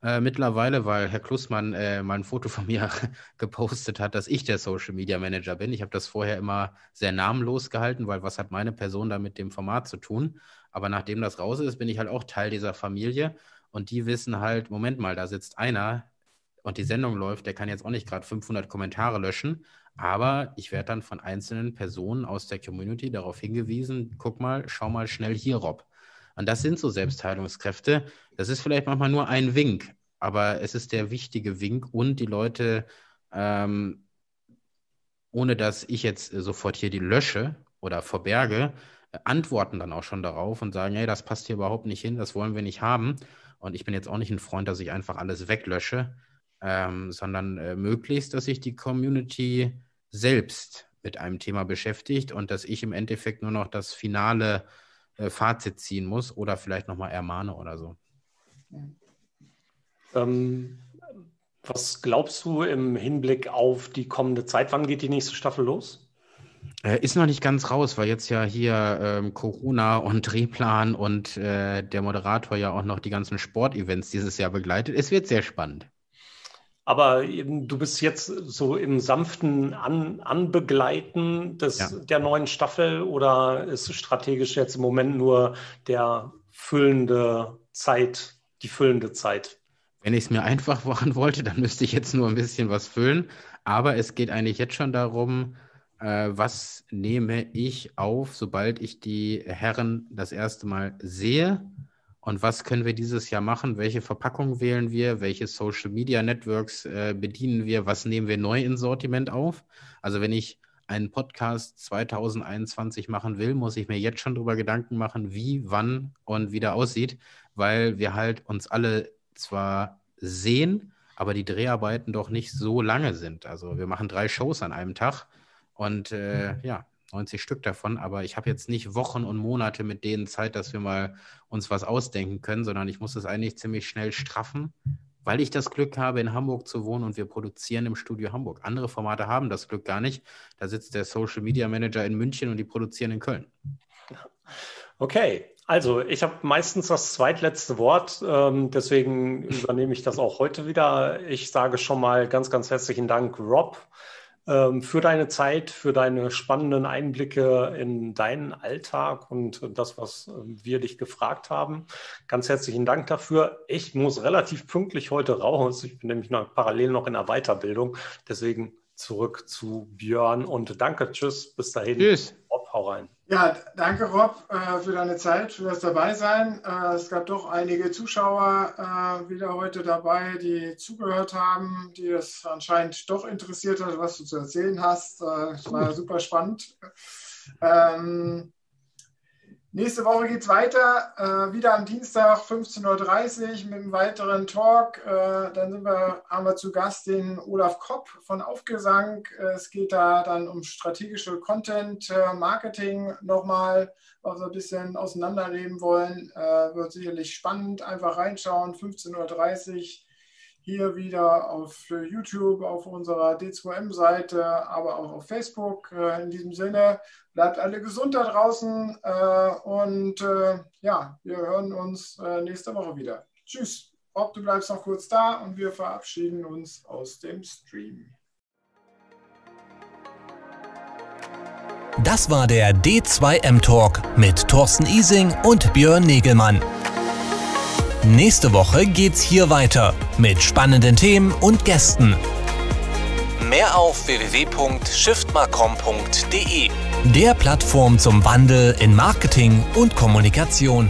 äh, mittlerweile, weil Herr Klussmann äh, mal ein Foto von mir [LAUGHS] gepostet hat, dass ich der Social Media Manager bin. Ich habe das vorher immer sehr namenlos gehalten, weil was hat meine Person da mit dem Format zu tun? Aber nachdem das raus ist, bin ich halt auch Teil dieser Familie. Und die wissen halt, Moment mal, da sitzt einer und die Sendung läuft, der kann jetzt auch nicht gerade 500 Kommentare löschen. Aber ich werde dann von einzelnen Personen aus der Community darauf hingewiesen, guck mal, schau mal schnell hier, Rob. Und das sind so Selbstheilungskräfte. Das ist vielleicht manchmal nur ein Wink, aber es ist der wichtige Wink und die Leute, ähm, ohne dass ich jetzt sofort hier die lösche oder verberge, antworten dann auch schon darauf und sagen, hey, das passt hier überhaupt nicht hin, das wollen wir nicht haben. Und ich bin jetzt auch nicht ein Freund, dass ich einfach alles weglösche, ähm, sondern äh, möglichst, dass sich die Community selbst mit einem Thema beschäftigt und dass ich im Endeffekt nur noch das finale äh, Fazit ziehen muss oder vielleicht nochmal ermahne oder so. Ähm, was glaubst du im Hinblick auf die kommende Zeit? Wann geht die nächste Staffel los? Äh, ist noch nicht ganz raus, weil jetzt ja hier ähm, Corona und Drehplan und äh, der Moderator ja auch noch die ganzen Sportevents dieses Jahr begleitet. Es wird sehr spannend. Aber du bist jetzt so im sanften An Anbegleiten des, ja. der neuen Staffel oder ist strategisch jetzt im Moment nur der füllende Zeit, die füllende Zeit? Wenn ich es mir einfach machen wollte, dann müsste ich jetzt nur ein bisschen was füllen. Aber es geht eigentlich jetzt schon darum, äh, was nehme ich auf, sobald ich die Herren das erste Mal sehe? Und was können wir dieses Jahr machen? Welche Verpackung wählen wir? Welche Social Media Networks äh, bedienen wir? Was nehmen wir neu ins Sortiment auf? Also wenn ich einen Podcast 2021 machen will, muss ich mir jetzt schon darüber Gedanken machen, wie, wann und wie der aussieht, weil wir halt uns alle zwar sehen, aber die Dreharbeiten doch nicht so lange sind. Also wir machen drei Shows an einem Tag und äh, ja, 90 Stück davon, aber ich habe jetzt nicht Wochen und Monate mit denen Zeit, dass wir mal uns was ausdenken können, sondern ich muss es eigentlich ziemlich schnell straffen, weil ich das Glück habe, in Hamburg zu wohnen und wir produzieren im Studio Hamburg. Andere Formate haben das Glück gar nicht. Da sitzt der Social Media Manager in München und die produzieren in Köln. [LAUGHS] Okay, also ich habe meistens das zweitletzte Wort, ähm, deswegen übernehme ich das auch heute wieder. Ich sage schon mal ganz, ganz herzlichen Dank, Rob, für deine Zeit, für deine spannenden Einblicke in deinen Alltag und das, was ähm, wir dich gefragt haben. Ganz herzlichen Dank dafür. Ich muss relativ pünktlich heute raus. Ich bin nämlich noch parallel noch in der Weiterbildung. Deswegen zurück zu Björn und danke. Tschüss. Bis dahin. Tschüss. Hau rein. Ja, danke Rob äh, für deine Zeit, für das Dabeisein. Äh, es gab doch einige Zuschauer äh, wieder heute dabei, die zugehört haben, die es anscheinend doch interessiert hat, was du zu erzählen hast. Äh, es war super spannend. Ähm, Nächste Woche geht es weiter, äh, wieder am Dienstag 15.30 Uhr mit einem weiteren Talk. Äh, dann wir, haben wir zu Gast den Olaf Kopp von Aufgesang. Äh, es geht da dann um strategische Content-Marketing äh, nochmal, was wir ein bisschen auseinandernehmen wollen. Äh, wird sicherlich spannend. Einfach reinschauen, 15.30 Uhr hier wieder auf YouTube, auf unserer D2M-Seite, aber auch auf Facebook. Äh, in diesem Sinne, bleibt alle gesund da draußen äh, und äh, ja, wir hören uns nächste Woche wieder. Tschüss. Rob, du bleibst noch kurz da und wir verabschieden uns aus dem Stream. Das war der D2M Talk mit Thorsten Ising und Björn Negelmann. Nächste Woche geht's hier weiter mit spannenden Themen und Gästen. Mehr auf www.shiftmarcom.de, der Plattform zum Wandel in Marketing und Kommunikation.